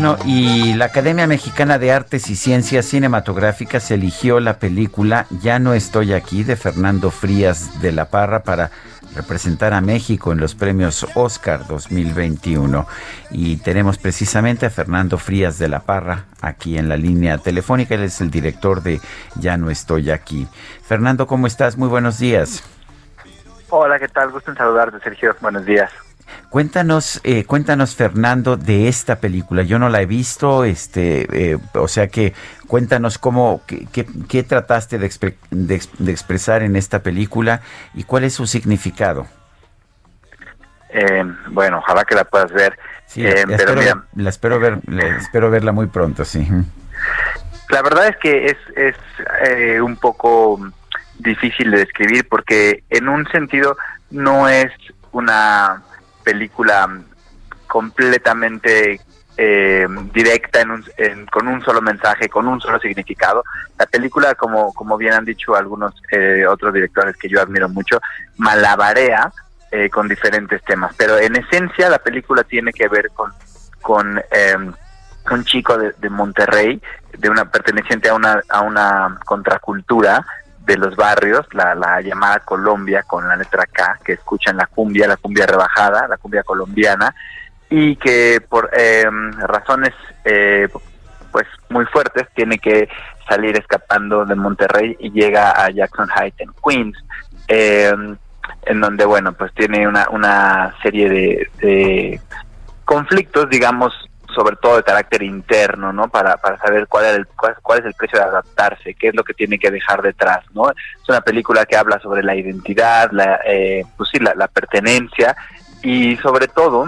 Bueno, y la Academia Mexicana de Artes y Ciencias Cinematográficas eligió la película Ya no estoy aquí de Fernando Frías de la Parra para representar a México en los premios Oscar 2021. Y tenemos precisamente a Fernando Frías de la Parra aquí en la línea telefónica. Él es el director de Ya no estoy aquí. Fernando, ¿cómo estás? Muy buenos días. Hola, ¿qué tal? Gusto en saludarte, Sergio. Buenos días. Cuéntanos, eh, cuéntanos, Fernando, de esta película. Yo no la he visto, este, eh, o sea que cuéntanos cómo, qué, qué, trataste de, de, de, expresar en esta película y cuál es su significado. Eh, bueno, ojalá que la puedas ver. Sí, la, la, espero, mira, la, espero, ver, la espero verla muy pronto, sí. La verdad es que es, es un poco difícil de describir porque en un sentido no es una película completamente eh, directa en un, en, con un solo mensaje, con un solo significado. La película, como, como bien han dicho algunos eh, otros directores que yo admiro mucho, malabarea eh, con diferentes temas. Pero en esencia la película tiene que ver con, con un chico de, de, Monterrey, de una perteneciente a una, a una contracultura de los barrios, la, la, llamada Colombia con la letra K, que escuchan la cumbia, la cumbia rebajada, la cumbia colombiana, y que por eh, razones eh, pues muy fuertes tiene que salir escapando de Monterrey y llega a Jackson Heights en Queens, eh, en donde bueno pues tiene una, una serie de, de conflictos digamos sobre todo de carácter interno, ¿no? Para, para saber cuál, el, cuál, es el precio de adaptarse, qué es lo que tiene que dejar detrás, ¿no? Es una película que habla sobre la identidad, la, eh, pues sí, la, la, pertenencia y sobre todo,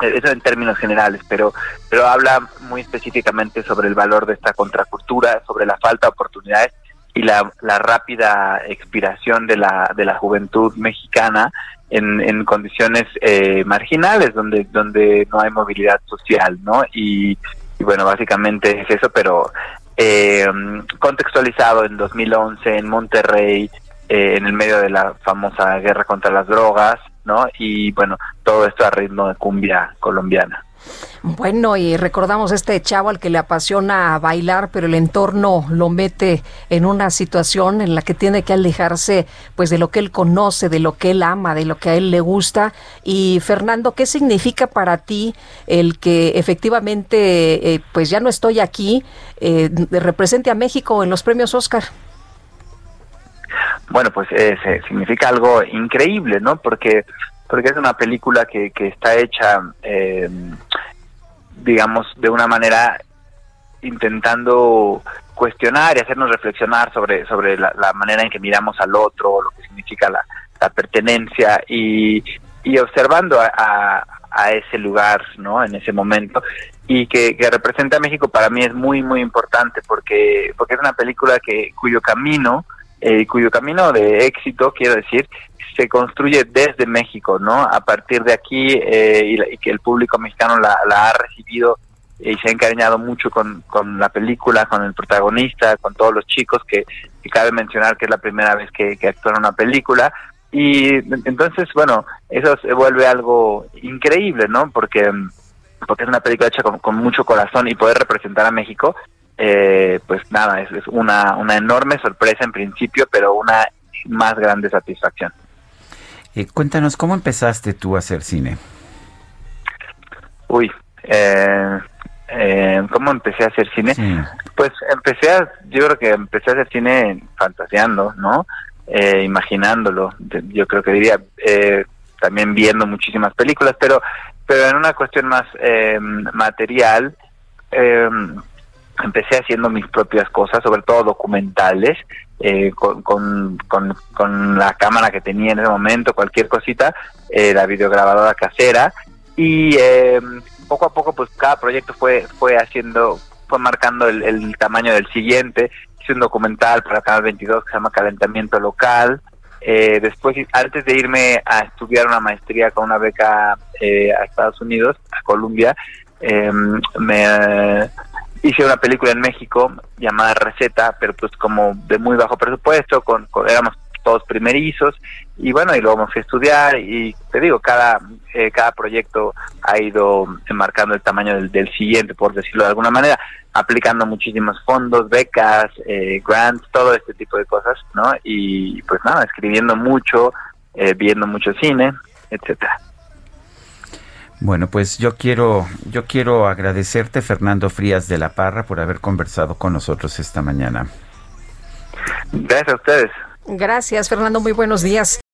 eso en términos generales, pero, pero habla muy específicamente sobre el valor de esta contracultura, sobre la falta de oportunidades y la, la rápida expiración de la, de la juventud mexicana en, en condiciones eh, marginales donde donde no hay movilidad social no y, bueno básicamente es eso pero eh, contextualizado en 2011 en Monterrey eh, en el medio de la famosa guerra contra las drogas no y bueno todo esto a ritmo de cumbia colombiana bueno, y recordamos este chavo al que le apasiona bailar, pero el entorno lo mete en una situación en la que tiene que alejarse pues de lo que él conoce, de lo que él ama, de lo que a él le gusta. Y Fernando, ¿qué significa para ti el que efectivamente eh, pues ya no estoy aquí, eh, represente a México en los premios Oscar? Bueno, pues eh, significa algo increíble, ¿no? Porque porque es una película que, que está hecha, eh, digamos, de una manera intentando cuestionar y hacernos reflexionar sobre, sobre la, manera en que miramos al otro, lo que significa la, la pertenencia y, y observando a, a, a, ese lugar, ¿no? En ese momento y que, que, representa a México para mí es muy muy importante porque porque es una película que cuyo camino eh, cuyo camino de éxito quiero decir se construye desde México, ¿no? A partir de aquí eh, y, la, y, que el público mexicano la, la ha recibido y se ha encariñado mucho con, con, la película, con el protagonista, con todos los chicos, que, que cabe mencionar que es la primera vez que, que actúan en una película. Y entonces, bueno, eso se vuelve algo increíble, ¿no? Porque, porque es una película hecha con, con mucho corazón y poder representar a México, eh, pues nada, es, es una, una enorme sorpresa en principio, pero una más grande satisfacción. Eh, cuéntanos, ¿cómo empezaste tú a hacer cine? Uy, eh, eh, ¿cómo empecé a hacer cine? Sí. Pues empecé a, yo creo que empecé a hacer cine fantaseando, ¿no? eh, imaginándolo, yo creo que diría eh, también viendo muchísimas películas, pero pero en una cuestión más eh, material, eh, empecé haciendo mis propias cosas, sobre todo documentales, eh, con, con, con, la cámara que tenía en ese momento, cualquier cosita, eh, la videograbadora casera, y eh, poco a poco pues cada proyecto fue, fue haciendo, fue marcando el, tamaño del siguiente, hice un documental para Canal 22 que se llama Calentamiento Local, eh, después, antes de irme a estudiar una maestría con una beca eh, a Estados Unidos, a Columbia, eh, me hice una película en México llamada Receta, pero pues como de muy bajo presupuesto, con, éramos todos primerizos y bueno, y luego me fui a estudiar y te digo, cada eh, cada proyecto ha ido marcando el tamaño del, del, siguiente, por decirlo de alguna manera, aplicando muchísimos fondos, becas, eh, grants, todo este tipo de cosas, ¿no? Y pues nada, escribiendo mucho, eh, viendo mucho cine, etcétera. Bueno, pues yo quiero, yo quiero agradecerte, Fernando Frías de la Parra, por haber conversado con nosotros esta mañana. Gracias a ustedes. Gracias, Fernando. Muy buenos días.